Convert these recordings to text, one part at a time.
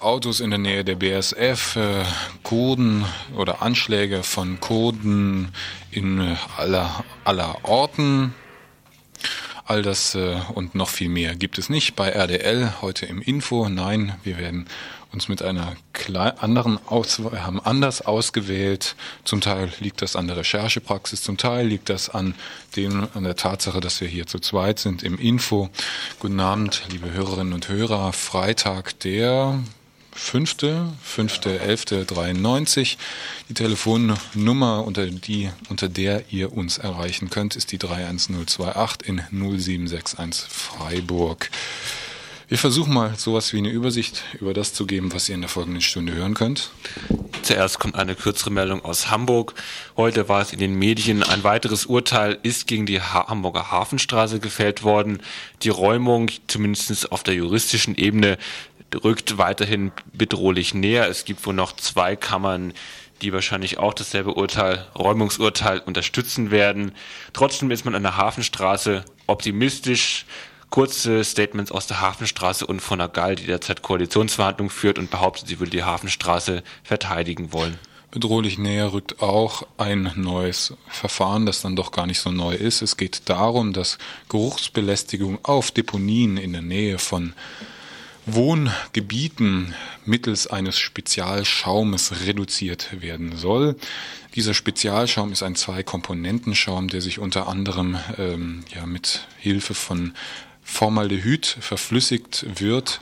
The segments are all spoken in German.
Autos in der Nähe der BSF, äh, Kurden oder Anschläge von Kurden in äh, aller, aller Orten. All das äh, und noch viel mehr gibt es nicht bei RDL heute im Info. Nein, wir werden uns mit einer anderen Aus haben anders ausgewählt. Zum Teil liegt das an der Recherchepraxis, zum Teil liegt das an dem an der Tatsache, dass wir hier zu zweit sind im Info. Guten Abend, liebe Hörerinnen und Hörer. Freitag der fünfte, fünfte, elfte, 93. Die Telefonnummer, unter die, unter der ihr uns erreichen könnt, ist die 31028 in 0761 Freiburg. Wir versuchen mal sowas wie eine Übersicht über das zu geben, was ihr in der folgenden Stunde hören könnt. Zuerst kommt eine kürzere Meldung aus Hamburg. Heute war es in den Medien. Ein weiteres Urteil ist gegen die Hamburger Hafenstraße gefällt worden. Die Räumung, zumindest auf der juristischen Ebene, rückt weiterhin bedrohlich näher. Es gibt wohl noch zwei Kammern, die wahrscheinlich auch dasselbe Urteil, Räumungsurteil unterstützen werden. Trotzdem ist man an der Hafenstraße optimistisch kurze Statements aus der Hafenstraße und von der Gall, die derzeit Koalitionsverhandlungen führt und behauptet, sie würde die Hafenstraße verteidigen wollen. Bedrohlich näher rückt auch ein neues Verfahren, das dann doch gar nicht so neu ist. Es geht darum, dass Geruchsbelästigung auf Deponien in der Nähe von Wohngebieten mittels eines Spezialschaumes reduziert werden soll. Dieser Spezialschaum ist ein Zwei-Komponenten-Schaum, der sich unter anderem ähm, ja, mit Hilfe von Formaldehyd verflüssigt wird,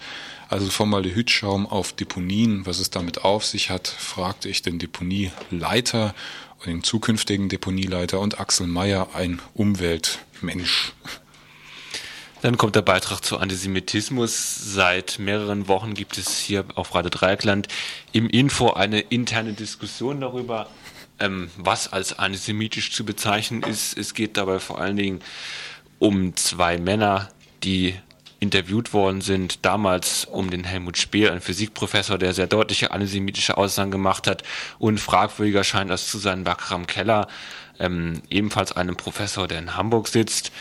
also Formaldehyd-Schaum auf Deponien, was es damit auf sich hat, fragte ich den Deponieleiter und den zukünftigen Deponieleiter und Axel Meyer, ein Umweltmensch. Dann kommt der Beitrag zu Antisemitismus. Seit mehreren Wochen gibt es hier auf Radio Dreieckland im Info eine interne Diskussion darüber, ähm, was als antisemitisch zu bezeichnen ist. Es geht dabei vor allen Dingen um zwei Männer, die interviewt worden sind, damals um den Helmut Spehl, ein Physikprofessor, der sehr deutliche antisemitische Aussagen gemacht hat und fragwürdiger scheint das zu sein Bakram Keller, ähm, ebenfalls einem Professor, der in Hamburg sitzt.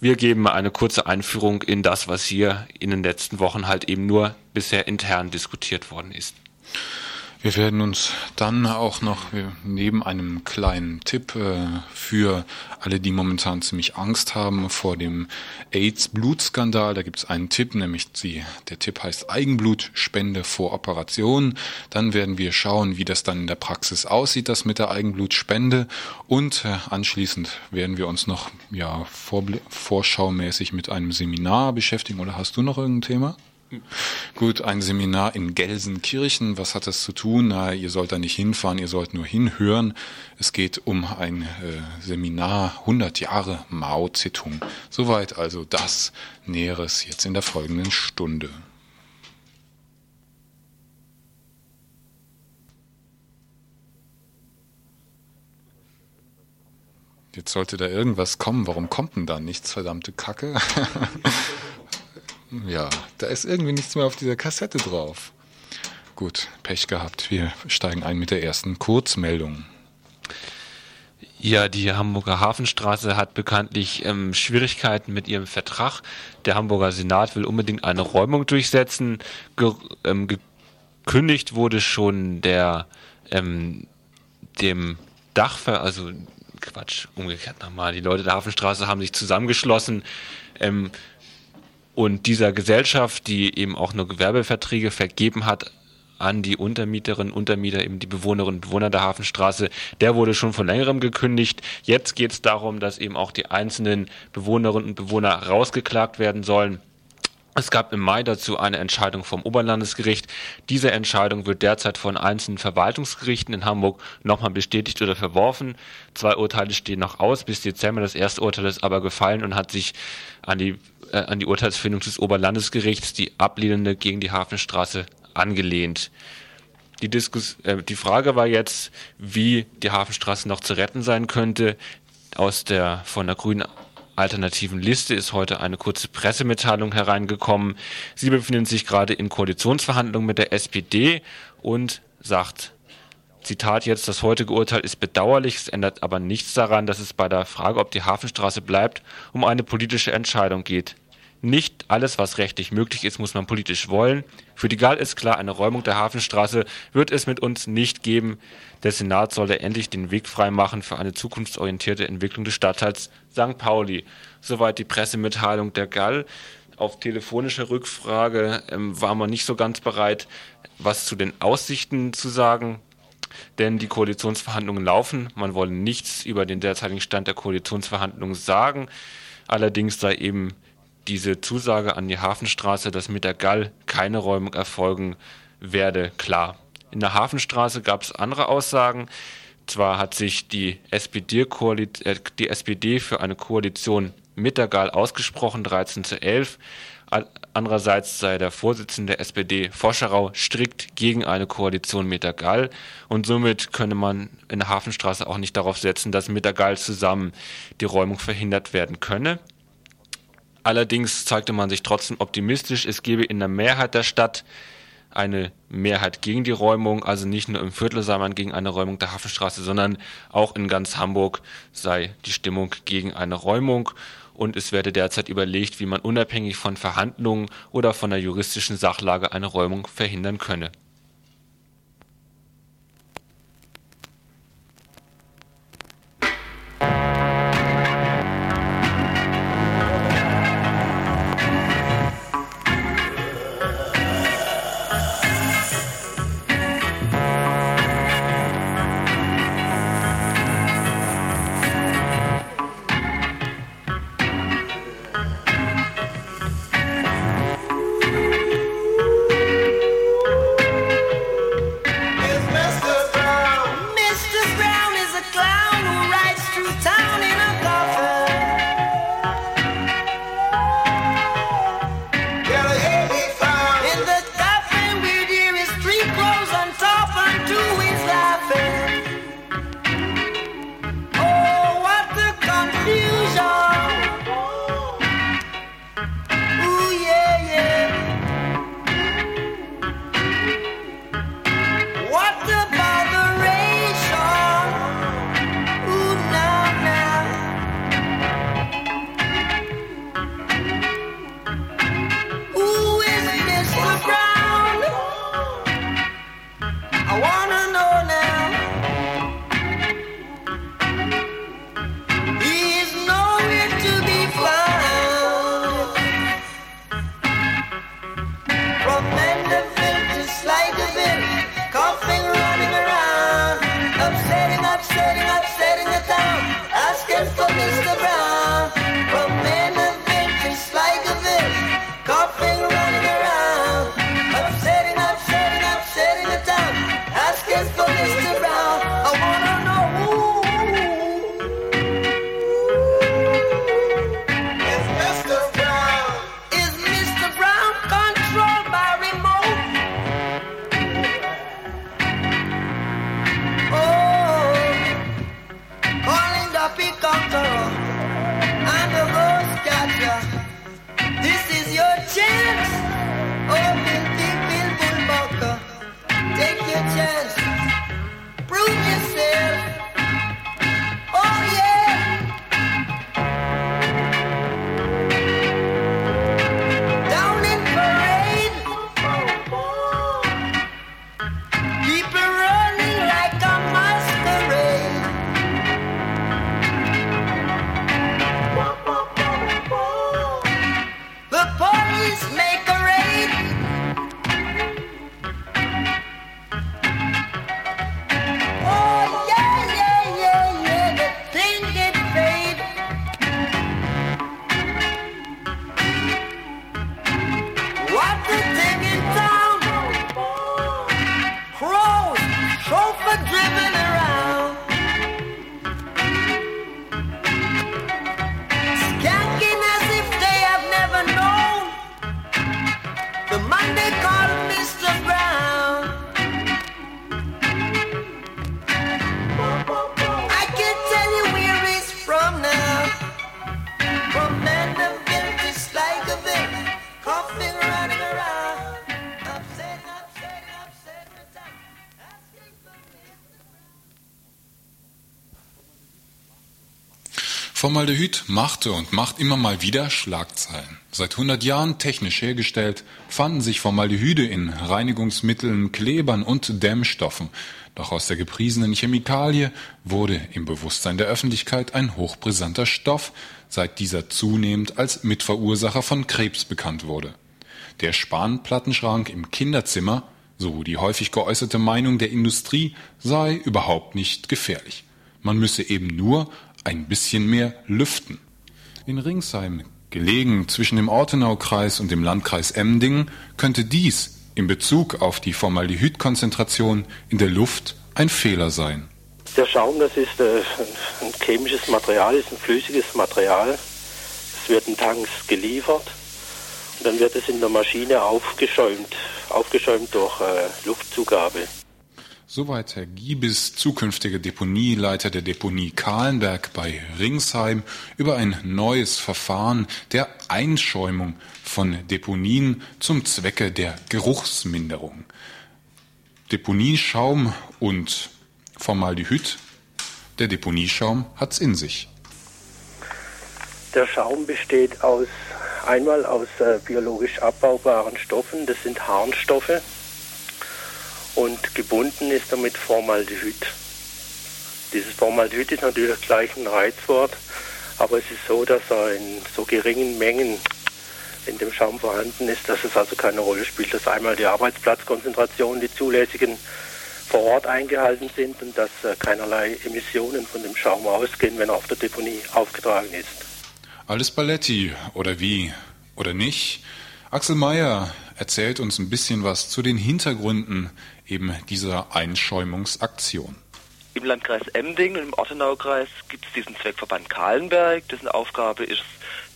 Wir geben eine kurze Einführung in das, was hier in den letzten Wochen halt eben nur bisher intern diskutiert worden ist. Wir werden uns dann auch noch neben einem kleinen Tipp äh, für alle, die momentan ziemlich Angst haben vor dem AIDS-Blutskandal, da gibt es einen Tipp, nämlich die, der Tipp heißt Eigenblutspende vor Operation. Dann werden wir schauen, wie das dann in der Praxis aussieht, das mit der Eigenblutspende. Und äh, anschließend werden wir uns noch ja, vorschaumäßig mit einem Seminar beschäftigen. Oder hast du noch irgendein Thema? Gut, ein Seminar in Gelsenkirchen. Was hat das zu tun? Na, ihr sollt da nicht hinfahren, ihr sollt nur hinhören. Es geht um ein äh, Seminar 100 Jahre Mao Zedong. Soweit also das Näheres jetzt in der folgenden Stunde. Jetzt sollte da irgendwas kommen. Warum kommt denn da nichts, verdammte Kacke? Ja, da ist irgendwie nichts mehr auf dieser Kassette drauf. Gut, Pech gehabt. Wir steigen ein mit der ersten Kurzmeldung. Ja, die Hamburger Hafenstraße hat bekanntlich ähm, Schwierigkeiten mit ihrem Vertrag. Der Hamburger Senat will unbedingt eine Räumung durchsetzen. Ge ähm, gekündigt wurde schon der ähm, dem Dachver, also Quatsch, umgekehrt nochmal. Die Leute der Hafenstraße haben sich zusammengeschlossen. Ähm, und dieser Gesellschaft, die eben auch nur Gewerbeverträge vergeben hat, an die Untermieterinnen, Untermieter, eben die Bewohnerinnen und Bewohner der Hafenstraße, der wurde schon vor längerem gekündigt. Jetzt geht es darum, dass eben auch die einzelnen Bewohnerinnen und Bewohner rausgeklagt werden sollen. Es gab im Mai dazu eine Entscheidung vom Oberlandesgericht. Diese Entscheidung wird derzeit von einzelnen Verwaltungsgerichten in Hamburg nochmal bestätigt oder verworfen. Zwei Urteile stehen noch aus. Bis Dezember das erste Urteil ist aber gefallen und hat sich an die, äh, an die Urteilsfindung des Oberlandesgerichts, die ablehnende gegen die Hafenstraße, angelehnt. Die, Diskus äh, die Frage war jetzt, wie die Hafenstraße noch zu retten sein könnte. Aus der von der Grünen alternativen Liste ist heute eine kurze Pressemitteilung hereingekommen. Sie befinden sich gerade in Koalitionsverhandlungen mit der SPD und sagt, Zitat jetzt, das heutige Urteil ist bedauerlich, es ändert aber nichts daran, dass es bei der Frage, ob die Hafenstraße bleibt, um eine politische Entscheidung geht. Nicht alles, was rechtlich möglich ist, muss man politisch wollen. Für die GAL ist klar, eine Räumung der Hafenstraße wird es mit uns nicht geben. Der Senat solle endlich den Weg freimachen für eine zukunftsorientierte Entwicklung des Stadtteils St. Pauli. Soweit die Pressemitteilung der GAL. Auf telefonische Rückfrage ähm, war man nicht so ganz bereit, was zu den Aussichten zu sagen denn die Koalitionsverhandlungen laufen. Man wolle nichts über den derzeitigen Stand der Koalitionsverhandlungen sagen. Allerdings sei eben diese Zusage an die Hafenstraße, dass mit der Gall keine Räumung erfolgen werde, klar. In der Hafenstraße gab es andere Aussagen. Zwar hat sich die SPD, äh, die SPD für eine Koalition mit der Gall ausgesprochen, 13 zu 11. Andererseits sei der Vorsitzende der SPD Foscherau strikt gegen eine Koalition mit der Gall und somit könne man in der Hafenstraße auch nicht darauf setzen, dass mit der Gall zusammen die Räumung verhindert werden könne. Allerdings zeigte man sich trotzdem optimistisch. Es gebe in der Mehrheit der Stadt eine Mehrheit gegen die Räumung, also nicht nur im Viertel sei man gegen eine Räumung der Hafenstraße, sondern auch in ganz Hamburg sei die Stimmung gegen eine Räumung. Und es werde derzeit überlegt, wie man unabhängig von Verhandlungen oder von der juristischen Sachlage eine Räumung verhindern könne. Formaldehyd machte und macht immer mal wieder Schlagzeilen. Seit 100 Jahren technisch hergestellt, fanden sich Formaldehyde in Reinigungsmitteln, Klebern und Dämmstoffen. Doch aus der gepriesenen Chemikalie wurde im Bewusstsein der Öffentlichkeit ein hochbrisanter Stoff, seit dieser zunehmend als Mitverursacher von Krebs bekannt wurde. Der Spanplattenschrank im Kinderzimmer, so die häufig geäußerte Meinung der Industrie, sei überhaupt nicht gefährlich. Man müsse eben nur ein bisschen mehr lüften. In Ringsheim, gelegen zwischen dem Ortenaukreis und dem Landkreis Emdingen, könnte dies in Bezug auf die Formaldehydkonzentration in der Luft ein Fehler sein. Der Schaum, das ist äh, ein chemisches Material, ist ein flüssiges Material. Es wird in Tanks geliefert und dann wird es in der Maschine aufgeschäumt, aufgeschäumt durch äh, Luftzugabe. Soweit Herr Giebis, zukünftiger Deponieleiter der Deponie Kahlenberg bei Ringsheim, über ein neues Verfahren der Einschäumung von Deponien zum Zwecke der Geruchsminderung. Deponieschaum und Formaldehyd. Der Deponieschaum hat's in sich. Der Schaum besteht aus einmal aus äh, biologisch abbaubaren Stoffen, das sind Harnstoffe gebunden ist damit Formaldehyd. Dieses Formaldehyd ist natürlich gleich ein Reizwort, aber es ist so, dass er in so geringen Mengen in dem Schaum vorhanden ist, dass es also keine Rolle spielt, dass einmal die Arbeitsplatzkonzentration, die zulässigen vor Ort eingehalten sind und dass äh, keinerlei Emissionen von dem Schaum ausgehen, wenn er auf der Deponie aufgetragen ist. Alles Balletti oder wie oder nicht? Axel Mayer erzählt uns ein bisschen was zu den Hintergründen eben dieser Einschäumungsaktion. Im Landkreis Emding und im Ortenaukreis gibt es diesen Zweckverband Kahlenberg, dessen Aufgabe ist,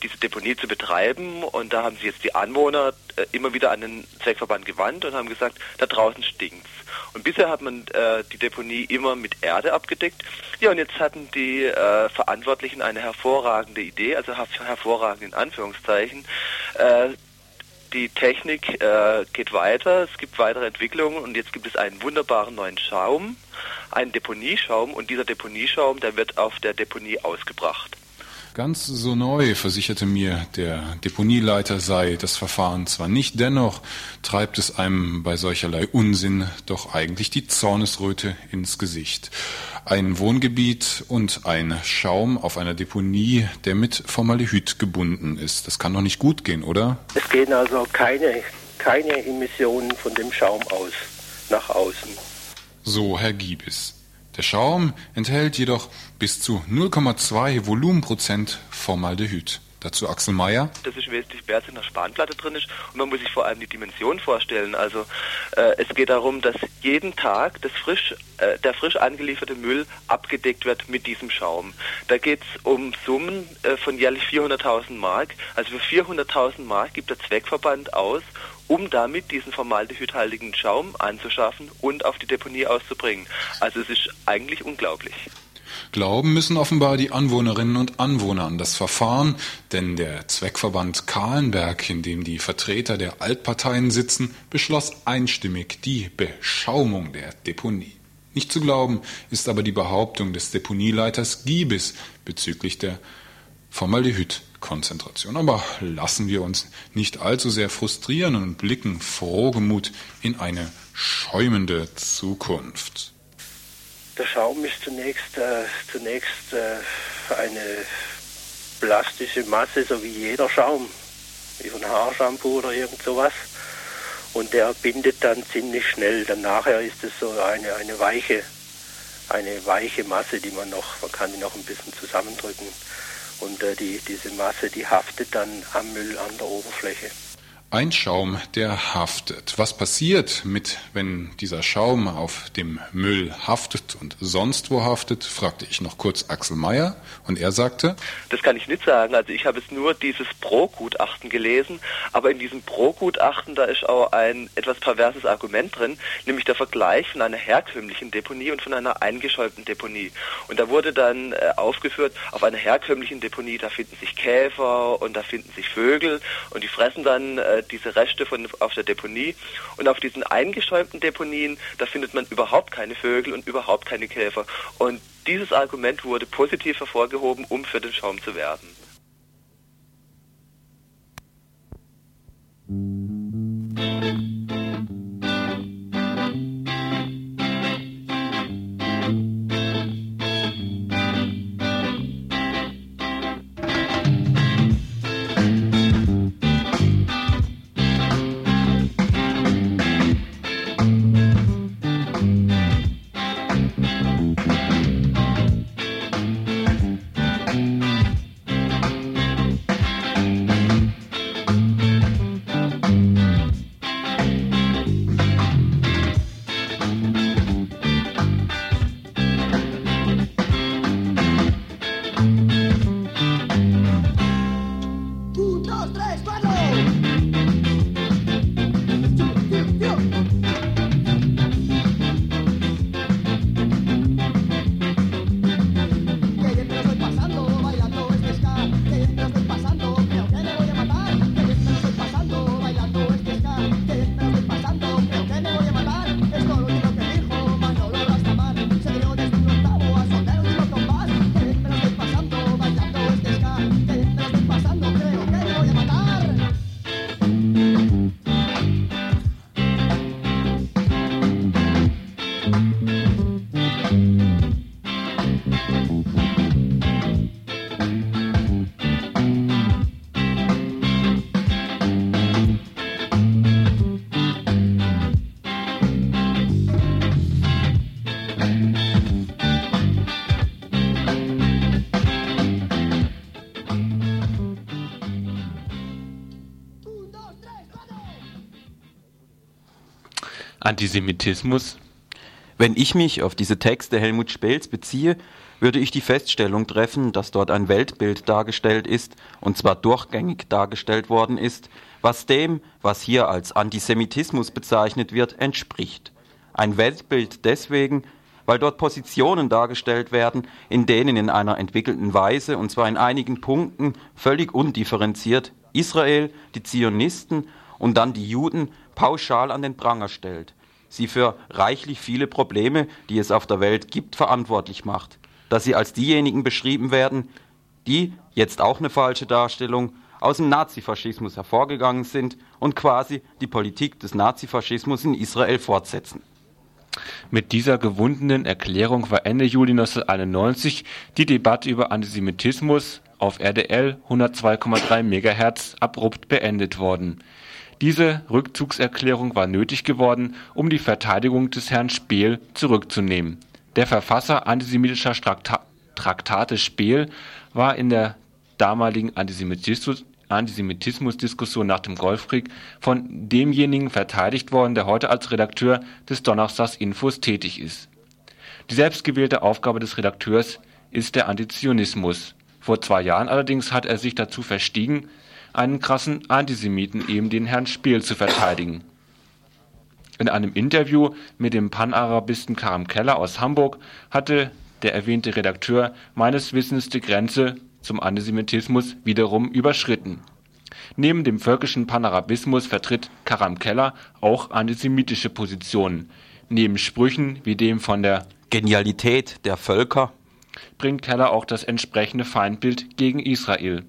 diese Deponie zu betreiben. Und da haben sich jetzt die Anwohner äh, immer wieder an den Zweckverband gewandt und haben gesagt, da draußen stinkt's. Und bisher hat man äh, die Deponie immer mit Erde abgedeckt. Ja, und jetzt hatten die äh, Verantwortlichen eine hervorragende Idee, also hervorragend in Anführungszeichen. Die Technik äh, geht weiter, es gibt weitere Entwicklungen und jetzt gibt es einen wunderbaren neuen Schaum, einen Deponieschaum und dieser Deponieschaum, der wird auf der Deponie ausgebracht. Ganz so neu, versicherte mir der Deponieleiter, sei das Verfahren zwar nicht, dennoch treibt es einem bei solcherlei Unsinn doch eigentlich die Zornesröte ins Gesicht. Ein Wohngebiet und ein Schaum auf einer Deponie, der mit Formaldehyd gebunden ist. Das kann doch nicht gut gehen, oder? Es gehen also keine, keine Emissionen von dem Schaum aus, nach außen. So, Herr Giebis. Der Schaum enthält jedoch bis zu 0,2 Volumenprozent Formaldehyd. Dazu Axel Mayer. Das ist wesentlich als in der Spanplatte drin ist und man muss sich vor allem die Dimension vorstellen. Also äh, es geht darum, dass jeden Tag das frisch, äh, der frisch angelieferte Müll abgedeckt wird mit diesem Schaum. Da geht es um Summen äh, von jährlich 400.000 Mark. Also für 400.000 Mark gibt der Zweckverband aus, um damit diesen formaldehydhaltigen Schaum anzuschaffen und auf die Deponie auszubringen. Also es ist eigentlich unglaublich. Glauben müssen offenbar die Anwohnerinnen und Anwohner an das Verfahren, denn der Zweckverband Kahlenberg, in dem die Vertreter der Altparteien sitzen, beschloss einstimmig die Beschaumung der Deponie. Nicht zu glauben ist aber die Behauptung des Deponieleiters Giebis bezüglich der Formaldehydkonzentration. Aber lassen wir uns nicht allzu sehr frustrieren und blicken frohgemut in eine schäumende Zukunft. Der Schaum ist zunächst, äh, zunächst äh, eine plastische Masse, so wie jeder Schaum, wie von Haarshampoo oder irgend sowas. Und der bindet dann ziemlich schnell. Dann nachher ist es so eine, eine weiche, eine weiche Masse, die man noch, man kann die noch ein bisschen zusammendrücken. Und äh, die, diese Masse, die haftet dann am Müll an der Oberfläche. Ein Schaum, der haftet. Was passiert mit, wenn dieser Schaum auf dem Müll haftet und sonst wo haftet, fragte ich noch kurz Axel Mayer und er sagte, das kann ich nicht sagen. Also ich habe jetzt nur dieses Pro-Gutachten gelesen, aber in diesem Pro-Gutachten, da ist auch ein etwas perverses Argument drin, nämlich der Vergleich von einer herkömmlichen Deponie und von einer eingeschäumten Deponie. Und da wurde dann äh, aufgeführt, auf einer herkömmlichen Deponie, da finden sich Käfer und da finden sich Vögel und die fressen dann äh, diese Reste von auf der Deponie. Und auf diesen eingeschäumten Deponien, da findet man überhaupt keine Vögel und überhaupt keine Käfer. Und dieses Argument wurde positiv hervorgehoben, um für den Schaum zu werben. Antisemitismus? Wenn ich mich auf diese Texte Helmut Spels beziehe, würde ich die Feststellung treffen, dass dort ein Weltbild dargestellt ist, und zwar durchgängig dargestellt worden ist, was dem, was hier als Antisemitismus bezeichnet wird, entspricht. Ein Weltbild deswegen, weil dort Positionen dargestellt werden, in denen in einer entwickelten Weise, und zwar in einigen Punkten, völlig undifferenziert, Israel, die Zionisten und dann die Juden pauschal an den Pranger stellt, sie für reichlich viele Probleme, die es auf der Welt gibt, verantwortlich macht, dass sie als diejenigen beschrieben werden, die, jetzt auch eine falsche Darstellung, aus dem Nazifaschismus hervorgegangen sind und quasi die Politik des Nazifaschismus in Israel fortsetzen. Mit dieser gewundenen Erklärung war Ende Juli 1991 die Debatte über Antisemitismus auf RDL 102,3 MHz abrupt beendet worden. Diese Rückzugserklärung war nötig geworden, um die Verteidigung des Herrn Speel zurückzunehmen. Der Verfasser antisemitischer Traktate Speel war in der damaligen Antisemitismusdiskussion nach dem Golfkrieg von demjenigen verteidigt worden, der heute als Redakteur des Donnerstagsinfos tätig ist. Die selbstgewählte Aufgabe des Redakteurs ist der Antizionismus. Vor zwei Jahren allerdings hat er sich dazu verstiegen, einen krassen Antisemiten, eben den Herrn Spiel, zu verteidigen. In einem Interview mit dem Panarabisten Karim Keller aus Hamburg hatte der erwähnte Redakteur meines Wissens die Grenze zum Antisemitismus wiederum überschritten. Neben dem völkischen Panarabismus vertritt Karam Keller auch antisemitische Positionen. Neben Sprüchen wie dem von der Genialität der Völker bringt Keller auch das entsprechende Feindbild gegen Israel.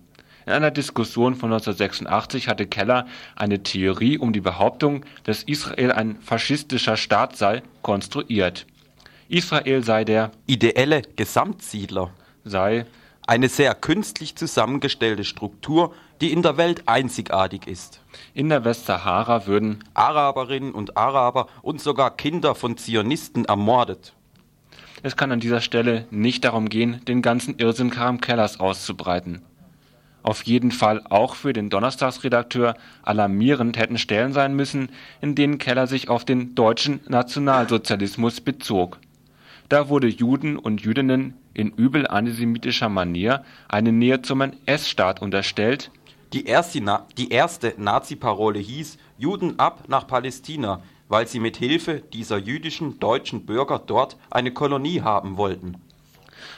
In einer Diskussion von 1986 hatte Keller eine Theorie um die Behauptung, dass Israel ein faschistischer Staat sei, konstruiert. Israel sei der ideelle Gesamtsiedler, sei eine sehr künstlich zusammengestellte Struktur, die in der Welt einzigartig ist. In der Westsahara würden Araberinnen und Araber und sogar Kinder von Zionisten ermordet. Es kann an dieser Stelle nicht darum gehen, den ganzen Irrsinn Karam Kellers auszubreiten auf jeden Fall auch für den Donnerstagsredakteur alarmierend hätten Stellen sein müssen, in denen Keller sich auf den deutschen Nationalsozialismus bezog. Da wurde Juden und Jüdinnen in übel antisemitischer Manier eine Nähe zum NS-Staat unterstellt. Die erste, Na die erste Nazi-Parole hieß Juden ab nach Palästina, weil sie mit Hilfe dieser jüdischen deutschen Bürger dort eine Kolonie haben wollten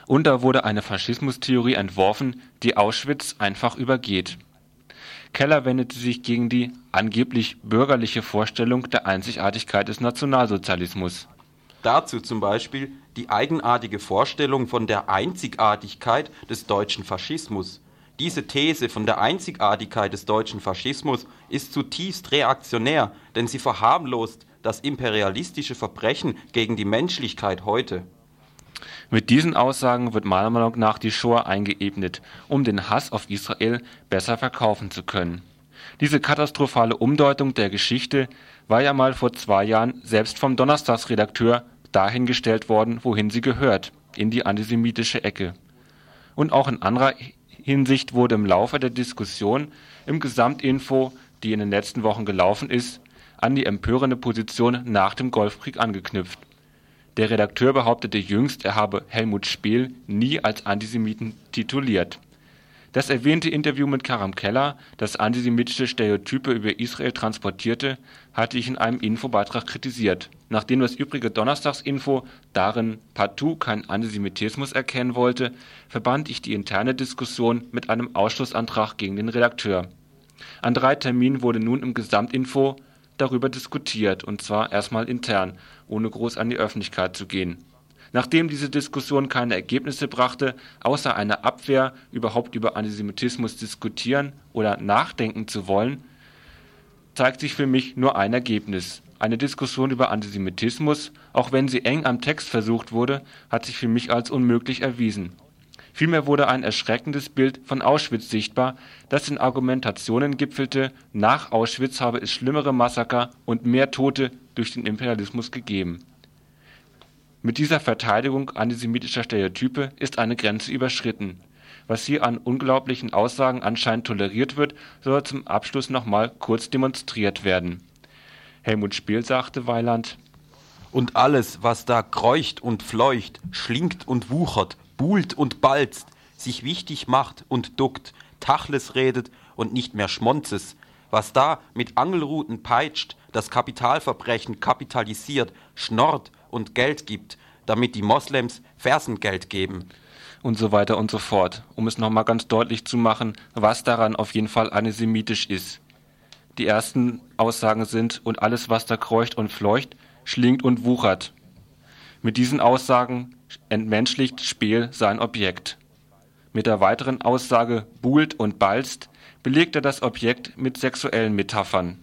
und da wurde eine Faschismustheorie entworfen, die Auschwitz einfach übergeht. Keller wendete sich gegen die angeblich bürgerliche Vorstellung der Einzigartigkeit des Nationalsozialismus. Dazu zum Beispiel die eigenartige Vorstellung von der Einzigartigkeit des deutschen Faschismus. Diese These von der Einzigartigkeit des deutschen Faschismus ist zutiefst reaktionär, denn sie verharmlost das imperialistische Verbrechen gegen die Menschlichkeit heute. Mit diesen Aussagen wird meiner Meinung nach die Shoah eingeebnet, um den Hass auf Israel besser verkaufen zu können. Diese katastrophale Umdeutung der Geschichte war ja mal vor zwei Jahren selbst vom Donnerstagsredakteur dahingestellt worden, wohin sie gehört, in die antisemitische Ecke. Und auch in anderer Hinsicht wurde im Laufe der Diskussion im Gesamtinfo, die in den letzten Wochen gelaufen ist, an die empörende Position nach dem Golfkrieg angeknüpft. Der Redakteur behauptete jüngst, er habe Helmut Spehl nie als Antisemiten tituliert das erwähnte Interview mit Karam Keller, das antisemitische Stereotype über Israel transportierte, hatte ich in einem Infobeitrag kritisiert. Nachdem das übrige Donnerstagsinfo darin partout keinen Antisemitismus erkennen wollte, verband ich die interne Diskussion mit einem Ausschlussantrag gegen den Redakteur. An drei Terminen wurde nun im Gesamtinfo darüber diskutiert, und zwar erstmal intern, ohne groß an die Öffentlichkeit zu gehen Nachdem diese Diskussion keine Ergebnisse brachte, außer einer Abwehr, überhaupt über Antisemitismus diskutieren oder nachdenken zu wollen, zeigt sich für mich nur ein Ergebnis. Eine Diskussion über Antisemitismus, auch wenn sie eng am Text versucht wurde, hat sich für mich als unmöglich erwiesen. Vielmehr wurde ein erschreckendes Bild von Auschwitz sichtbar, das in Argumentationen gipfelte, nach Auschwitz habe es schlimmere Massaker und mehr Tote durch den Imperialismus gegeben mit dieser Verteidigung antisemitischer Stereotype ist eine Grenze überschritten. Was hier an unglaublichen Aussagen anscheinend toleriert wird, soll zum Abschluss nochmal kurz demonstriert werden. Helmut Spiel sagte Weiland, Und alles, was da kreucht und fleucht, schlingt und wuchert, buhlt und balzt, sich wichtig macht und duckt, Tachles redet und nicht mehr Schmonzes, was da mit Angelruten peitscht, das Kapitalverbrechen kapitalisiert, schnorrt und Geld gibt, damit die Moslems Fersengeld geben. Und so weiter und so fort, um es nochmal ganz deutlich zu machen, was daran auf jeden Fall antisemitisch ist. Die ersten Aussagen sind, und alles, was da kreucht und fleucht, schlingt und wuchert. Mit diesen Aussagen entmenschlicht Spiel sein Objekt. Mit der weiteren Aussage buhlt und balzt belegt er das Objekt mit sexuellen Metaphern.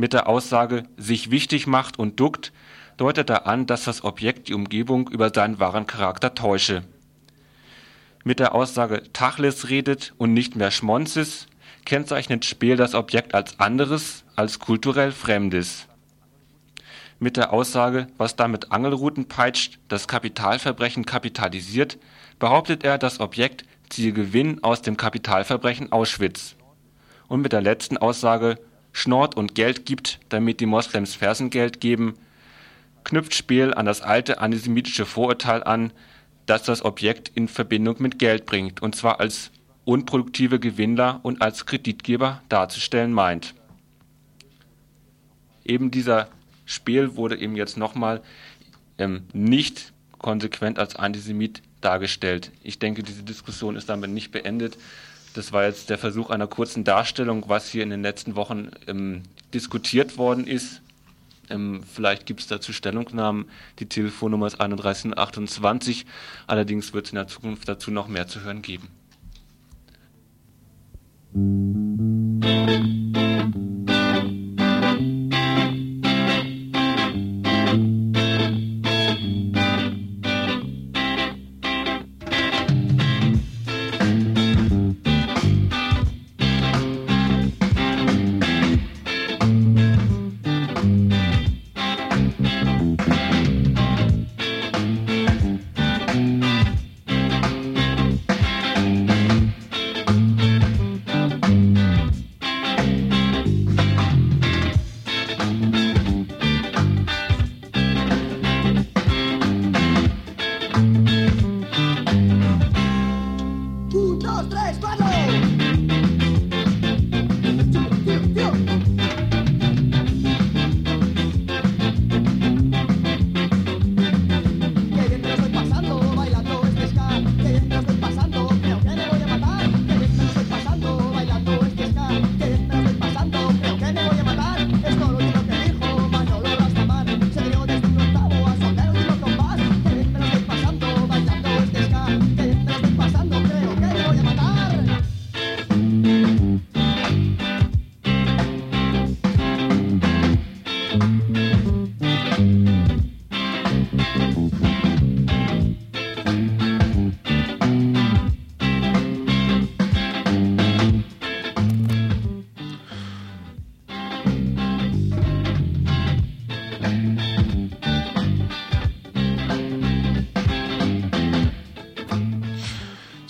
Mit der Aussage sich wichtig macht und duckt deutet er an, dass das Objekt die Umgebung über seinen wahren Charakter täusche. Mit der Aussage Tachlis redet und nicht mehr Schmonzis kennzeichnet Spehl das Objekt als anderes, als kulturell Fremdes. Mit der Aussage, was damit Angelruten peitscht, das Kapitalverbrechen kapitalisiert, behauptet er, das Objekt ziehe Gewinn aus dem Kapitalverbrechen Auschwitz. Und mit der letzten Aussage, schnort und Geld gibt, damit die Moslems Fersengeld geben, knüpft Spiel an das alte antisemitische Vorurteil an, das das Objekt in Verbindung mit Geld bringt, und zwar als unproduktive Gewinnler und als Kreditgeber darzustellen meint. Eben dieser Spiel wurde eben jetzt nochmal ähm, nicht konsequent als Antisemit dargestellt. Ich denke, diese Diskussion ist damit nicht beendet. Das war jetzt der Versuch einer kurzen Darstellung, was hier in den letzten Wochen ähm, diskutiert worden ist. Ähm, vielleicht gibt es dazu Stellungnahmen. Die Telefonnummer ist 3128. Allerdings wird es in der Zukunft dazu noch mehr zu hören geben.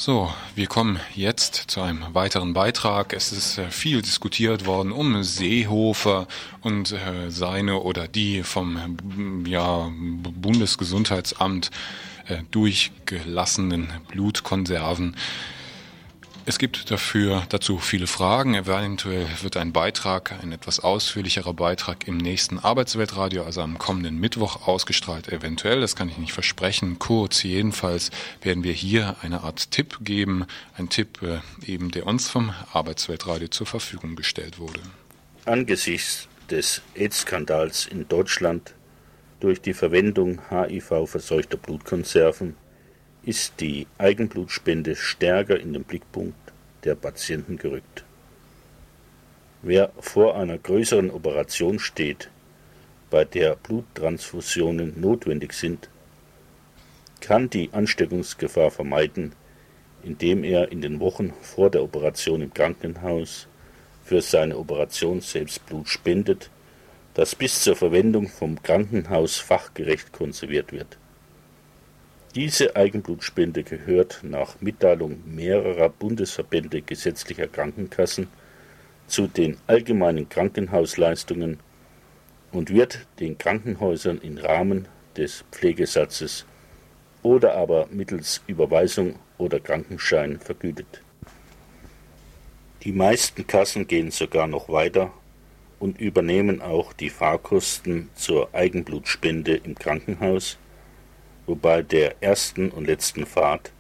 So, wir kommen jetzt zu einem weiteren Beitrag. Es ist äh, viel diskutiert worden um Seehofer und äh, seine oder die vom ja, Bundesgesundheitsamt äh, durchgelassenen Blutkonserven. Es gibt dafür dazu viele Fragen. Eventuell wird ein Beitrag, ein etwas ausführlicherer Beitrag im nächsten Arbeitsweltradio, also am kommenden Mittwoch ausgestrahlt. Eventuell, das kann ich nicht versprechen. Kurz, jedenfalls werden wir hier eine Art Tipp geben. Ein Tipp äh, eben, der uns vom Arbeitsweltradio zur Verfügung gestellt wurde. Angesichts des AIDS-Skandals in Deutschland durch die Verwendung HIV-verseuchter Blutkonserven ist die Eigenblutspende stärker in den Blickpunkt der Patienten gerückt. Wer vor einer größeren Operation steht, bei der Bluttransfusionen notwendig sind, kann die Ansteckungsgefahr vermeiden, indem er in den Wochen vor der Operation im Krankenhaus für seine Operation selbst Blut spendet, das bis zur Verwendung vom Krankenhaus fachgerecht konserviert wird. Diese Eigenblutspende gehört nach Mitteilung mehrerer Bundesverbände gesetzlicher Krankenkassen zu den allgemeinen Krankenhausleistungen und wird den Krankenhäusern im Rahmen des Pflegesatzes oder aber mittels Überweisung oder Krankenschein vergütet. Die meisten Kassen gehen sogar noch weiter und übernehmen auch die Fahrkosten zur Eigenblutspende im Krankenhaus wobei der ersten und letzten Fahrt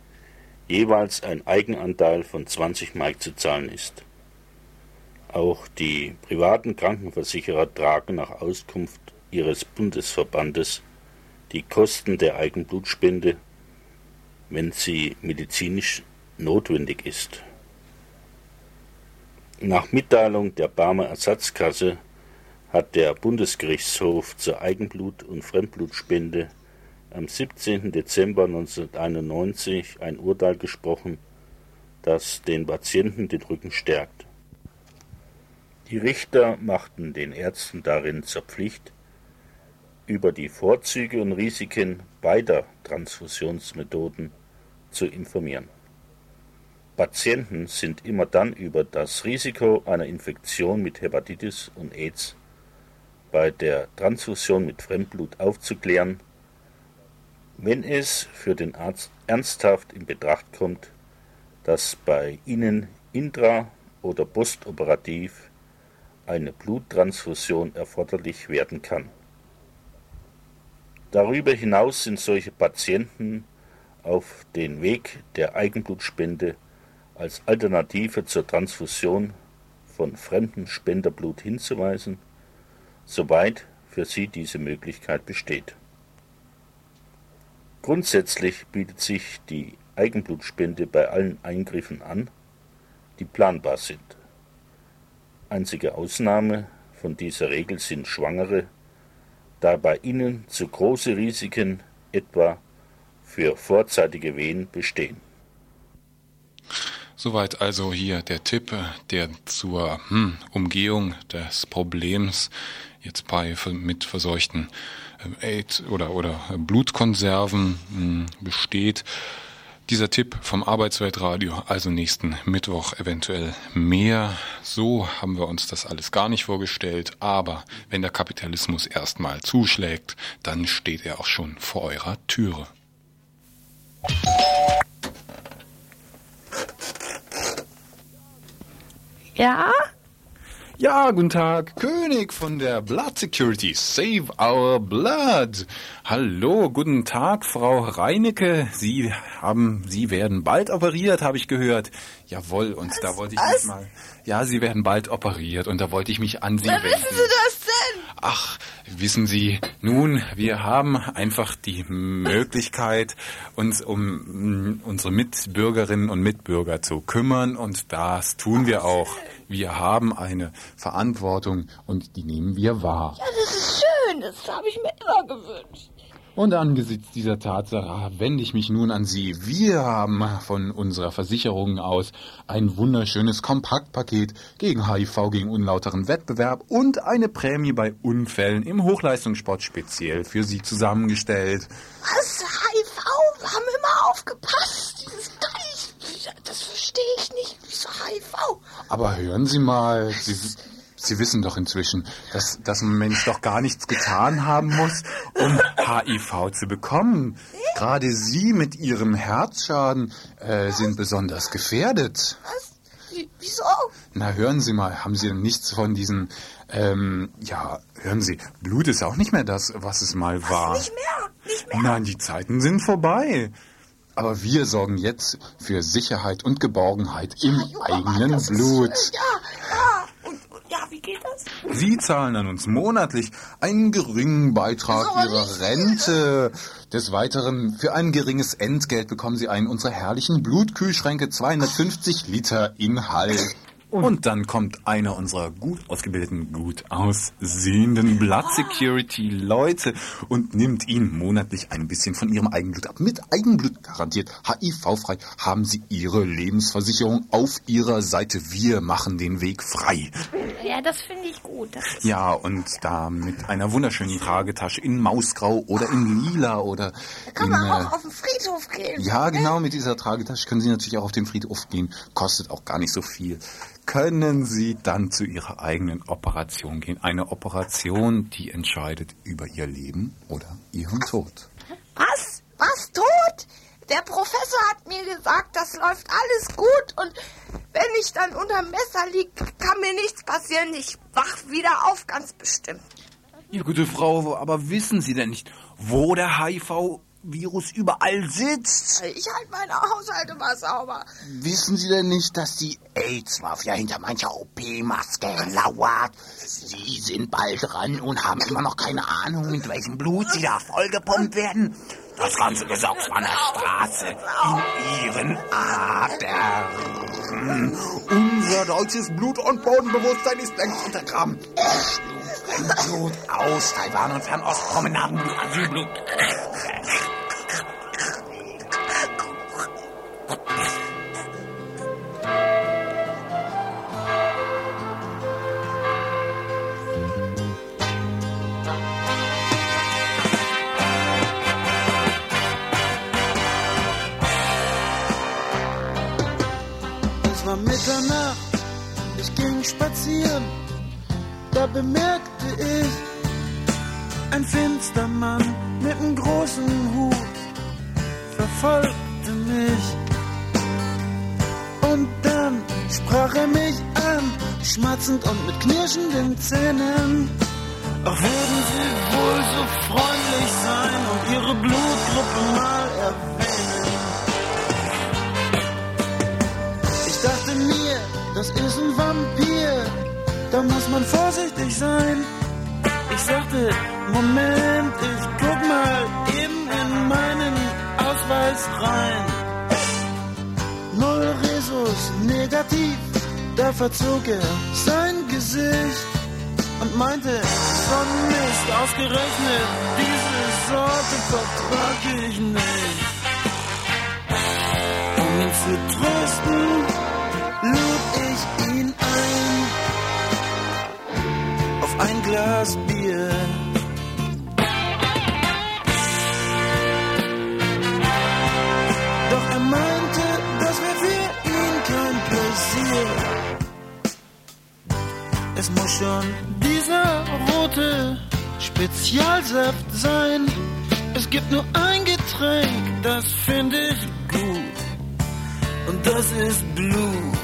jeweils ein Eigenanteil von 20 Mark zu zahlen ist. Auch die privaten Krankenversicherer tragen nach Auskunft ihres Bundesverbandes die Kosten der Eigenblutspende, wenn sie medizinisch notwendig ist. Nach Mitteilung der Barmer Ersatzkasse hat der Bundesgerichtshof zur Eigenblut- und Fremdblutspende am 17. Dezember 1991 ein Urteil gesprochen, das den Patienten den Rücken stärkt. Die Richter machten den Ärzten darin zur Pflicht, über die Vorzüge und Risiken beider Transfusionsmethoden zu informieren. Patienten sind immer dann über das Risiko einer Infektion mit Hepatitis und AIDS bei der Transfusion mit Fremdblut aufzuklären wenn es für den Arzt ernsthaft in Betracht kommt, dass bei Ihnen intra- oder postoperativ eine Bluttransfusion erforderlich werden kann. Darüber hinaus sind solche Patienten auf den Weg der Eigenblutspende als Alternative zur Transfusion von fremdem Spenderblut hinzuweisen, soweit für sie diese Möglichkeit besteht. Grundsätzlich bietet sich die Eigenblutspende bei allen Eingriffen an, die planbar sind. Einzige Ausnahme von dieser Regel sind Schwangere, da bei ihnen zu große Risiken etwa für vorzeitige Wehen bestehen. Soweit also hier der Tipp, der zur hm, Umgehung des Problems jetzt bei mit verseuchten AIDS oder, oder Blutkonserven hm, besteht. Dieser Tipp vom Arbeitsweltradio, also nächsten Mittwoch eventuell mehr. So haben wir uns das alles gar nicht vorgestellt. Aber wenn der Kapitalismus erstmal zuschlägt, dann steht er auch schon vor eurer Türe. Ja? Ja, guten Tag, König von der Blood Security. Save our blood. Hallo, guten Tag, Frau Reinecke. Sie haben, Sie werden bald operiert, habe ich gehört. Jawohl, und was, da wollte ich was? mich mal. Ja, Sie werden bald operiert und da wollte ich mich an Sie Wer wenden. wissen Sie das denn? Ach, wissen Sie, nun, wir haben einfach die Möglichkeit, uns um unsere Mitbürgerinnen und Mitbürger zu kümmern und das tun wir auch. Wir haben eine Verantwortung und die nehmen wir wahr. Ja, das ist schön. Das habe ich mir immer gewünscht. Und angesichts dieser Tatsache wende ich mich nun an Sie. Wir haben von unserer Versicherung aus ein wunderschönes Kompaktpaket gegen HIV, gegen unlauteren Wettbewerb und eine Prämie bei Unfällen im Hochleistungssport speziell für Sie zusammengestellt. Was? HIV? Wir haben immer aufgepasst. Dieses Das verstehe ich nicht. Wieso HIV? Aber hören Sie mal, Sie, Sie wissen doch inzwischen, dass, dass ein Mensch doch gar nichts getan haben muss, um HIV zu bekommen. Gerade Sie mit Ihrem Herzschaden äh, sind besonders gefährdet. Was? Wie, wieso? Na, hören Sie mal, haben Sie denn nichts von diesen, ähm, ja, hören Sie, Blut ist auch nicht mehr das, was es mal war. Nicht mehr. Nicht mehr. Nein, die Zeiten sind vorbei. Aber wir sorgen jetzt für Sicherheit und Geborgenheit im Ja, eigenen das ist, Blut. äh, Ja, ja. Ja, wie geht das? Sie zahlen an uns monatlich einen geringen Beitrag ist aber Ihrer Rente. Des Weiteren, für ein geringes Entgelt bekommen Sie einen unserer herrlichen Blutkühlschränke 250 Liter Inhalt. Und dann kommt einer unserer gut ausgebildeten, gut aussehenden Blood Security Leute und nimmt Ihnen monatlich ein bisschen von Ihrem Eigenblut ab. Mit Eigenblut garantiert HIV-frei haben Sie Ihre Lebensversicherung auf Ihrer Seite. Wir machen den Weg frei. Ja, das finde ich gut. Ja, und da mit einer wunderschönen Tragetasche in Mausgrau oder in Lila oder kann in... man äh, auch auf den Friedhof gehen. ja, genau, mit dieser Tragetasche können Sie natürlich auch auf den Friedhof gehen. Kostet auch gar nicht so viel. Können Sie dann zu Ihrer eigenen Operation gehen. Eine Operation, die entscheidet über Ihr Leben oder Ihren Tod. Was? Was? Tot? Der Professor hat mir gesagt, das läuft alles gut und wenn ich dann unter Messer lieg, kann mir nichts passieren. Ich wach wieder auf, ganz bestimmt. Ja, gute Frau, aber wissen Sie denn nicht, wo der HIV-Virus überall sitzt? Ich halte meine Haushalte mal sauber. Wissen Sie denn nicht, dass die AIDS-Mafia hinter mancher OP-Maske lauert? Sie sind bald dran und haben immer noch keine Ahnung, mit welchem Blut Sie da vollgepumpt werden. Das ganze Gesocks von der Straße in Ihren Adern. Unser deutsches Blut- und Bodenbewusstsein ist längst untergraben. Fremdblut aus Taiwan und Fernost, Promenadenblut, Asylblut. Es war Mitternacht, ich ging spazieren, da bemerkte ich ein finster Mann mit einem großen Hut verfolgte mich. Und dann sprach er mich an, schmatzend und mit knirschenden Zähnen. Ach, würden Sie wohl so freundlich sein und Ihre Blutgruppe mal erwähnen? Ich dachte mir, das ist ein Vampir, da muss man vorsichtig sein. Ich sagte, Moment, ich guck mal eben in meinen Ausweis rein. Null Resus, negativ, da verzog er sein Gesicht und meinte, so Mist, ausgerechnet, diese Sorte vertrag ich nicht. Um ihn zu trösten, lud ich ihn ein Glas Bier. Doch er meinte, das wäre für ihn kein Pläsier. Es muss schon dieser rote Spezialsaft sein. Es gibt nur ein Getränk, das finde ich gut. Und das ist Blut.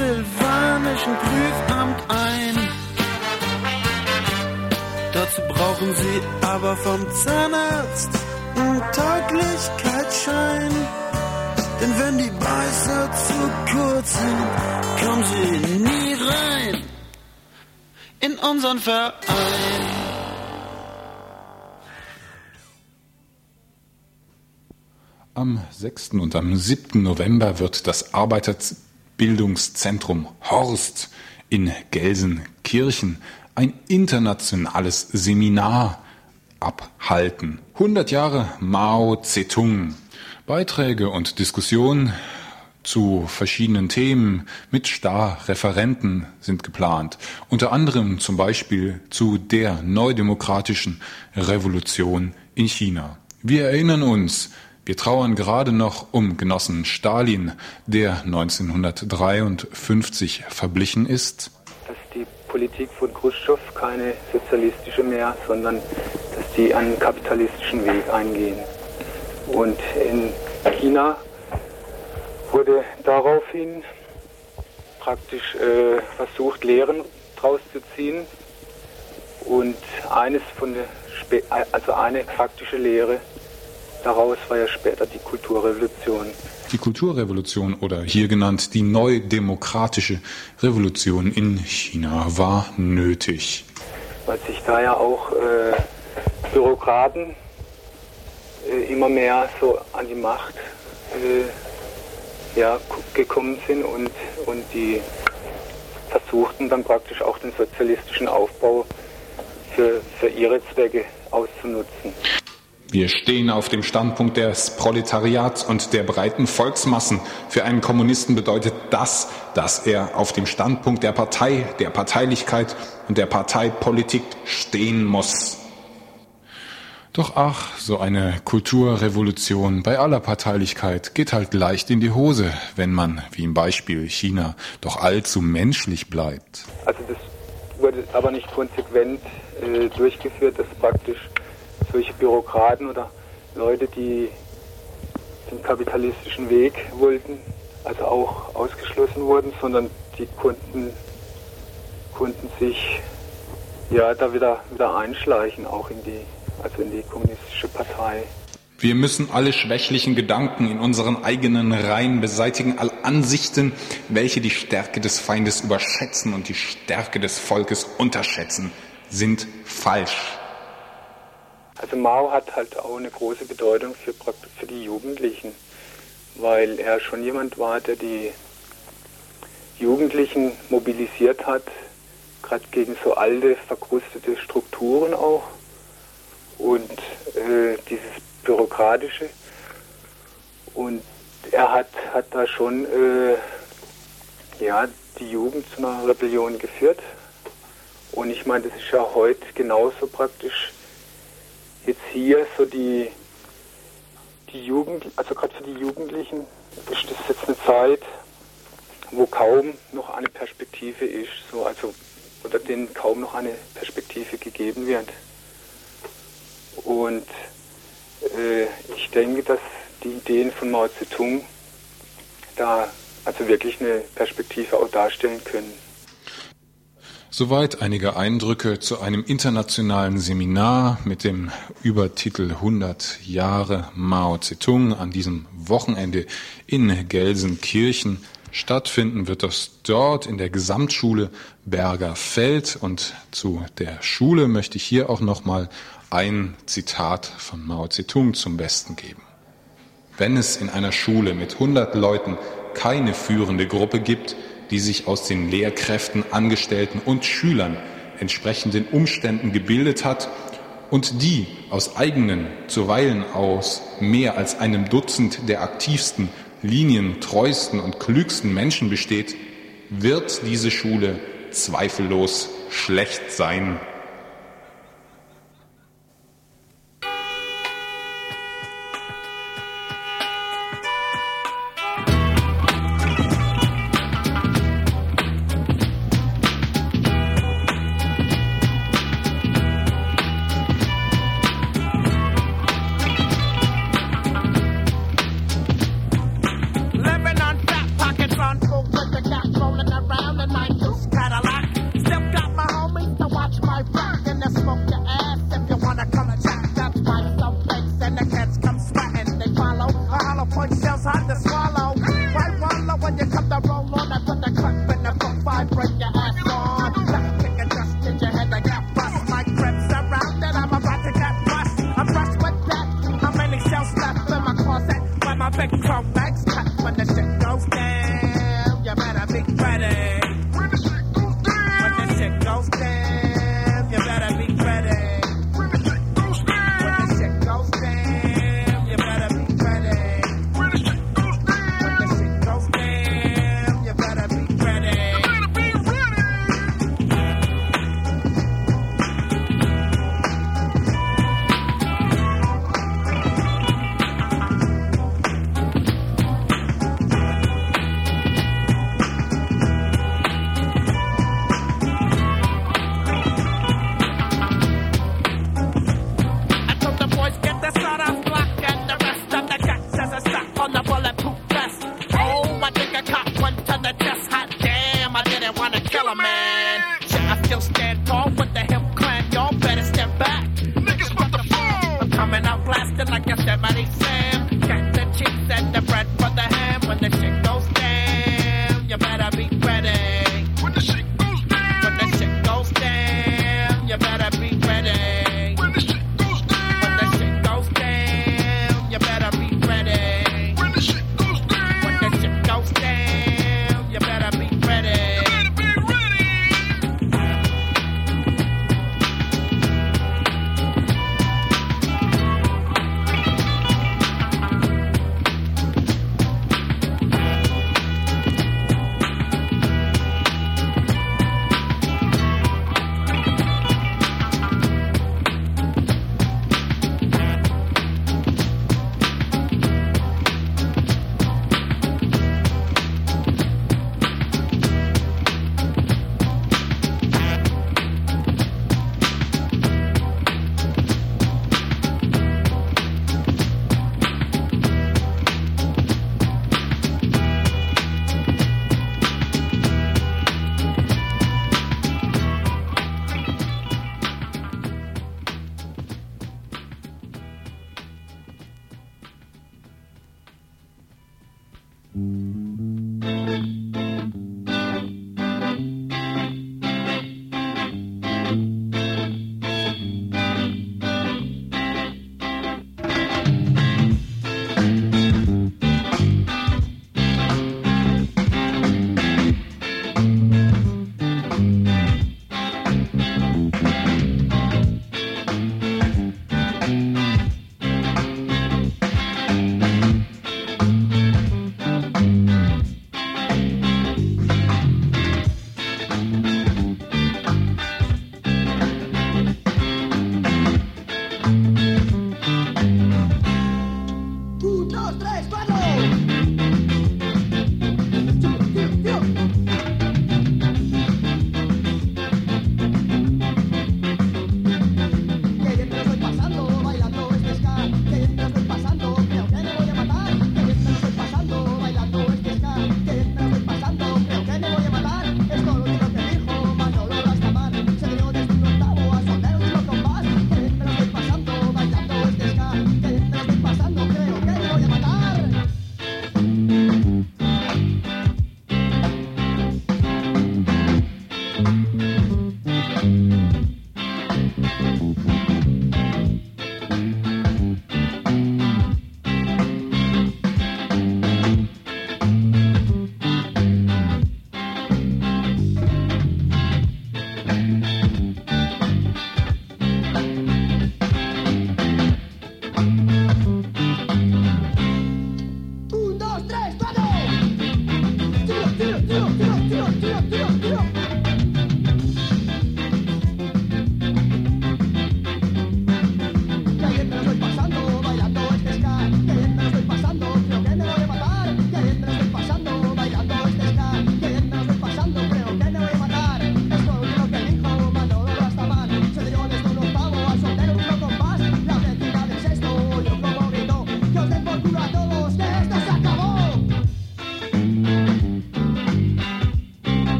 Transsilvanischen Prüfamt ein. Dazu brauchen Sie aber vom Zahnarzt einen Tauglichkeitsschein. Denn wenn die Beißer zu kurz sind, kommen Sie nie rein in unseren Verein. Am 6. und am 7. November wird das Arbeiterbildungszentrum Horst in Gelsenkirchen ein internationales Seminar abhalten. 100 Jahre Mao Zedong. Beiträge und Diskussionen zu verschiedenen Themen mit Star-Referenten sind geplant. Unter anderem zum Beispiel zu der neudemokratischen Revolution in China. Wir erinnern uns, wir trauern gerade noch um Genossen Stalin, der 1953 verblichen ist. Dass die Politik von Khrushchev keine sozialistische mehr, sondern dass die einen kapitalistischen Weg eingehen. Und in China wurde daraufhin praktisch äh, versucht, Lehren draus zu ziehen. Und eines von der, Spe also eine faktische Lehre daraus war ja später die Kulturrevolution. Die Kulturrevolution oder hier genannt die neudemokratische Revolution in China war nötig. Weil sich da ja auch äh, Bürokraten äh, immer mehr so an die Macht äh, ja, gekommen sind und, und die versuchten dann praktisch auch den sozialistischen Aufbau für, für ihre Zwecke auszunutzen. Wir stehen auf dem Standpunkt des Proletariats und der breiten Volksmassen. Für einen Kommunisten bedeutet das, dass er auf dem Standpunkt der Partei, der Parteilichkeit und der Parteipolitik stehen muss. Doch ach, so eine Kulturrevolution bei aller Parteilichkeit geht halt leicht in die Hose, wenn man, wie im Beispiel China, doch allzu menschlich bleibt. Also das wurde aber nicht konsequent äh, durchgeführt, dass praktisch solche Bürokraten oder Leute, die den kapitalistischen Weg wollten, also auch ausgeschlossen wurden, sondern die konnten, konnten sich ja da wieder, wieder einschleichen, auch in die, also in die kommunistische Partei. Wir müssen alle schwächlichen Gedanken in unseren eigenen Reihen beseitigen, alle Ansichten, welche die Stärke des Feindes überschätzen und die Stärke des Volkes unterschätzen, sind falsch. Also Mao hat halt auch eine große Bedeutung für, für die Jugendlichen, weil er schon jemand war, der die Jugendlichen mobilisiert hat, gerade gegen so alte, verkrustete Strukturen auch und äh, dieses Bürokratische. Und er hat, hat da schon äh, ja, die Jugend zu einer Rebellion geführt. Und ich meine, das ist ja heute genauso praktisch jetzt hier so die, die Jugend, also gerade für die Jugendlichen ist das jetzt eine Zeit, wo kaum noch eine Perspektive ist, so also oder denen kaum noch eine Perspektive gegeben wird. Und äh, ich denke, dass die Ideen von Mao Zedong da also wirklich eine Perspektive auch darstellen können. Soweit einige Eindrücke zu einem internationalen Seminar mit dem Übertitel 100 Jahre Mao Zedong an diesem Wochenende in Gelsenkirchen. Stattfinden wird das dort in der Gesamtschule Berger Feld und zu der Schule möchte ich hier auch nochmal ein Zitat von Mao Zedong zum Besten geben. Wenn es in einer Schule mit 100 Leuten keine führende Gruppe gibt, die sich aus den Lehrkräften, Angestellten und Schülern entsprechenden Umständen gebildet hat und die aus eigenen, zuweilen aus mehr als einem Dutzend der aktivsten, linientreuesten und klügsten Menschen besteht, wird diese Schule zweifellos schlecht sein.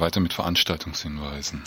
Weiter mit Veranstaltungshinweisen.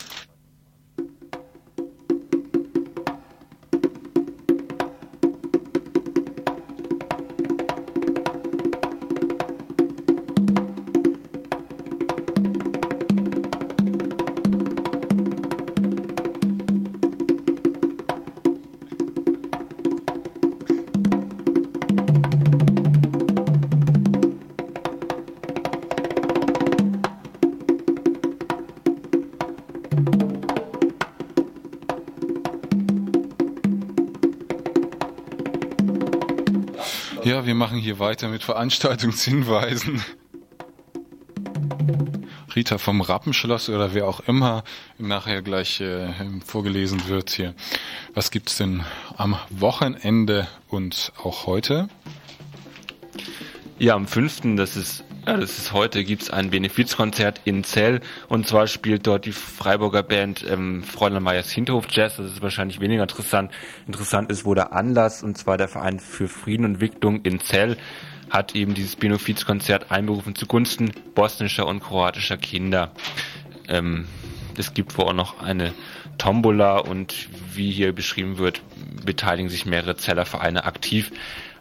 Machen hier weiter mit Veranstaltungshinweisen. Rita vom Rappenschloss oder wer auch immer nachher gleich äh, vorgelesen wird hier. Was gibt's denn am Wochenende und auch heute? Ja, am 5., das ist, das ist heute, gibt's ein Benefizkonzert in Zell und zwar spielt dort die Freiburger Band ähm, Fräulein Meyers Hinterhof Jazz. Das ist wahrscheinlich weniger interessant. Interessant ist, wo der Anlass und zwar der Verein für Frieden und Entwicklung in Zell hat eben dieses Benefizkonzert einberufen zugunsten bosnischer und kroatischer Kinder. Ähm, es gibt wohl auch noch eine Tombola und wie hier beschrieben wird, beteiligen sich mehrere Zellervereine aktiv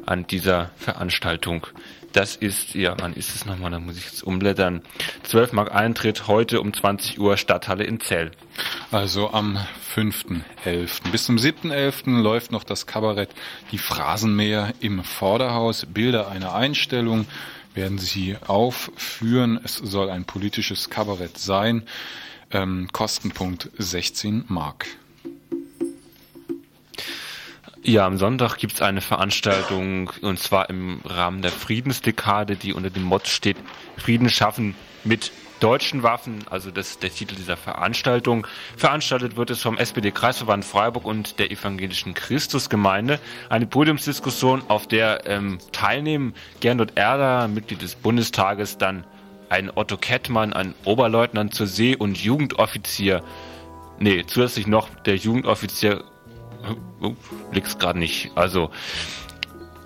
an dieser Veranstaltung. Das ist, ja, wann ist es nochmal? Da muss ich jetzt umblättern. 12 Mark Eintritt heute um 20 Uhr Stadthalle in Zell. Also am 5.11. Bis zum 7.11. läuft noch das Kabarett Die Phrasenmäher im Vorderhaus. Bilder einer Einstellung werden sie aufführen. Es soll ein politisches Kabarett sein. Ähm, Kostenpunkt 16 Mark. Ja, am Sonntag gibt's eine Veranstaltung und zwar im Rahmen der Friedensdekade, die unter dem Motto steht Frieden schaffen mit deutschen Waffen, also das ist der Titel dieser Veranstaltung. Veranstaltet wird es vom SPD-Kreisverband Freiburg und der evangelischen Christusgemeinde. Eine Podiumsdiskussion, auf der ähm, teilnehmen Gernot Erler, Mitglied des Bundestages, dann ein Otto Kettmann, ein Oberleutnant zur See- und Jugendoffizier. Nee, zusätzlich noch der Jugendoffizier oh, liegt's gerade nicht. Also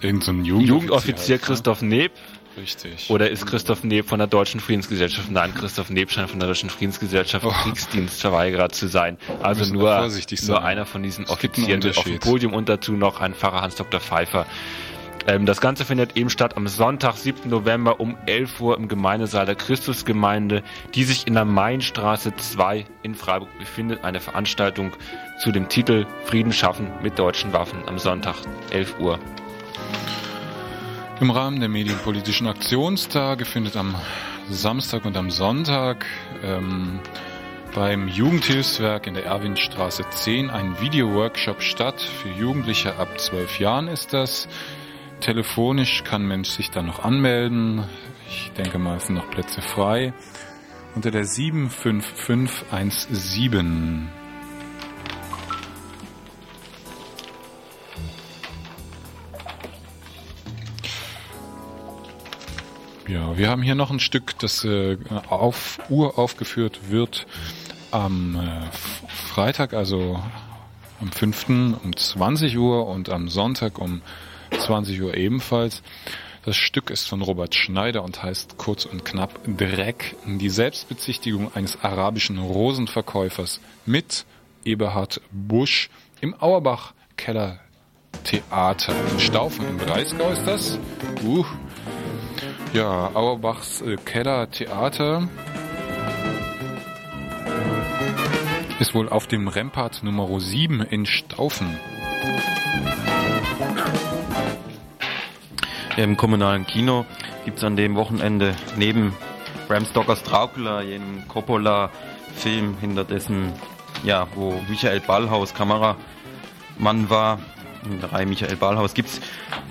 Irgend so ein Jugendoffizier, Jugendoffizier Christoph Neb. Richtig. Oder ist Christoph Neb von der Deutschen Friedensgesellschaft? Nein, Christoph Neb scheint von der Deutschen Friedensgesellschaft Oh. Kriegsdienstverweigerer zu sein. Also nur, nur einer von diesen Offizieren mit auf dem. Podium und dazu noch ein Pfarrer Hans Dr. Pfeiffer. Ähm, das Ganze findet eben statt am Sonntag, 7. November um 11 Uhr im Gemeindesaal der Christusgemeinde, die sich in der Mainstraße 2 in Freiburg befindet. Eine Veranstaltung zu dem Titel Frieden schaffen mit deutschen Waffen am Sonntag, 11 Uhr. Im Rahmen der medienpolitischen Aktionstage findet am Samstag und am Sonntag ähm, beim Jugendhilfswerk in der Erwinstraße 10 ein Videoworkshop statt. Für Jugendliche ab 12 Jahren ist das. Telefonisch kann Mensch sich dann noch anmelden. Ich denke mal, es sind noch Plätze frei. Unter der 75517. Ja, wir haben hier noch ein Stück, das äh, auf Uhr aufgeführt wird am äh, Freitag, also am 5. um 20 Uhr und am Sonntag um 20 Uhr ebenfalls. Das Stück ist von Robert Schneider und heißt kurz und knapp Dreck, die Selbstbezichtigung eines arabischen Rosenverkäufers mit Eberhard Busch im Auerbach Keller Theater. In Staufen im Breisgau ist das. Uh. Ja, Auerbachs äh, Keller Theater ist wohl auf dem Rempart Nummer 7 in Staufen. Im kommunalen Kino gibt es an dem Wochenende neben Bram Stokers Dracula, jenem Coppola-Film, hinter dessen, ja, wo Michael Ballhaus Kameramann war, in der Reihe Michael Ballhaus gibt's,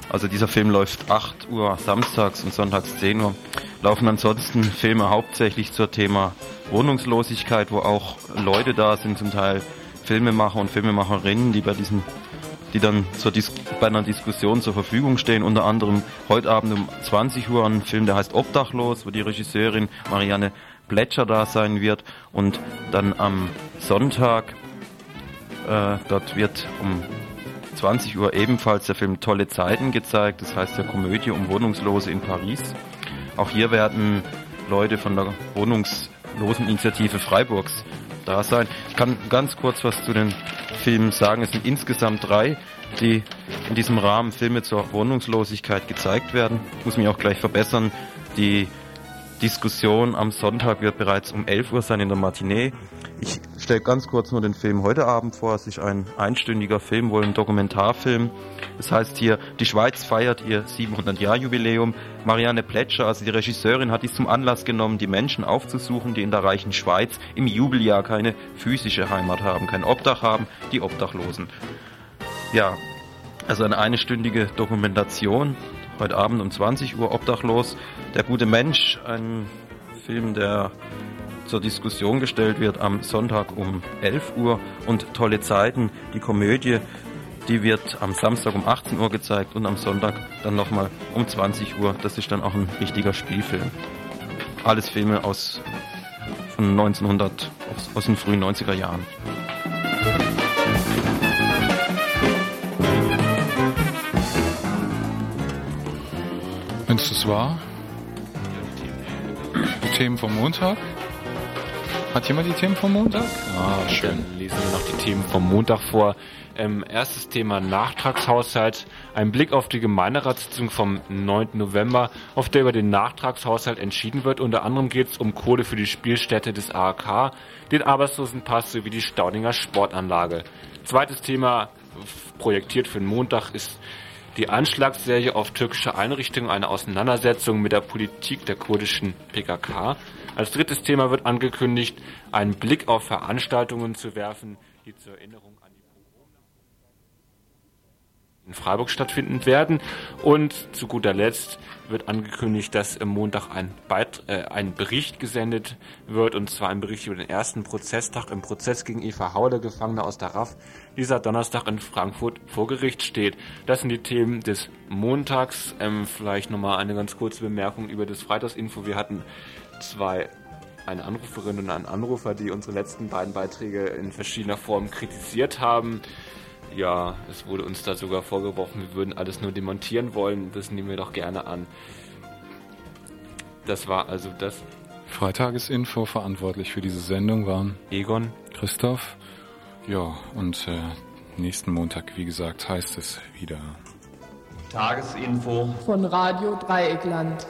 also dieser Film läuft 8 Uhr samstags und sonntags 10 Uhr, laufen ansonsten Filme hauptsächlich zur Thema Wohnungslosigkeit, wo auch Leute da sind, zum Teil Filmemacher und Filmemacherinnen, die bei diesem die dann zur Dis bei einer Diskussion zur Verfügung stehen. Unter anderem heute Abend um 20 Uhr ein Film, der heißt Obdachlos, wo die Regisseurin Marianne Plätscher da sein wird. Und dann am Sonntag, äh, dort wird um 20 Uhr ebenfalls der Film Tolle Zeiten gezeigt. Das heißt der Komödie um Wohnungslose in Paris. Auch hier werden Leute von der Obdachloseninitiative Freiburgs da sein. Ich kann ganz kurz was zu den Filmen sagen. Es sind insgesamt drei, die in diesem Rahmen Filme zur Wohnungslosigkeit gezeigt werden. Ich muss mich auch gleich verbessern. Die Diskussion am Sonntag wird bereits um 11 Uhr sein in der Matinee. Ich stelle ganz kurz nur den Film heute Abend vor. Es ist ein einstündiger Film, wohl ein Dokumentarfilm. Das heißt hier, die Schweiz feiert ihr 700-Jahr-Jubiläum. Marianne Pletscher, also die Regisseurin, hat dies zum Anlass genommen, die Menschen aufzusuchen, die in der reichen Schweiz im Jubeljahr keine physische Heimat haben, kein Obdach haben, die Obdachlosen. Ja, also eine einstündige Dokumentation, heute Abend um 20 Uhr obdachlos. Der gute Mensch, ein Film, der zur Diskussion gestellt wird am Sonntag um 11 Uhr und Tolle Zeiten, die Komödie, die wird am Samstag um 18 Uhr gezeigt und am Sonntag dann nochmal um 20 Uhr. Das ist dann auch ein richtiger Spielfilm. Alles Filme aus von 1900, aus, aus den frühen 90er Jahren. Wenn es das war, Themen vom Montag. Hat jemand die Themen vom Montag? Ah, schön. Dann lesen wir noch die Themen vom Montag vor. Ähm, erstes Thema Nachtragshaushalt. Ein Blick auf die Gemeinderatssitzung vom 9. November, auf der über den Nachtragshaushalt entschieden wird. Unter anderem geht es um Kohle für die Spielstätte des AHK, den Arbeitslosenpass sowie die Staudinger Sportanlage. Zweites Thema, projektiert für den Montag, ist die Anschlagsserie auf türkische Einrichtungen, eine Auseinandersetzung mit der Politik der kurdischen PKK. Als drittes Thema wird angekündigt, einen Blick auf Veranstaltungen zu werfen, die zur Erinnerung in Freiburg stattfinden werden. Und zu guter Letzt wird angekündigt, dass am Montag ein, Beit äh, ein Bericht gesendet wird, und zwar ein Bericht über den ersten Prozesstag im Prozess gegen Eva Hauler, Gefangene aus der RAF, dieser Donnerstag in Frankfurt vor Gericht steht. Das sind die Themen des Montags. Ähm, vielleicht nochmal eine ganz kurze Bemerkung über das Freitagsinfo. Wir hatten zwei eine Anruferin und einen Anrufer, die unsere letzten beiden Beiträge in verschiedener Form kritisiert haben ja, es wurde uns da sogar vorgeworfen, wir würden alles nur demontieren wollen. Das nehmen wir doch gerne an. Das war also das. Freitagesinfo verantwortlich für diese Sendung waren Egon, Christoph. Ja, und äh, nächsten Montag, wie gesagt, heißt es wieder. Tagesinfo von Radio Dreieckland.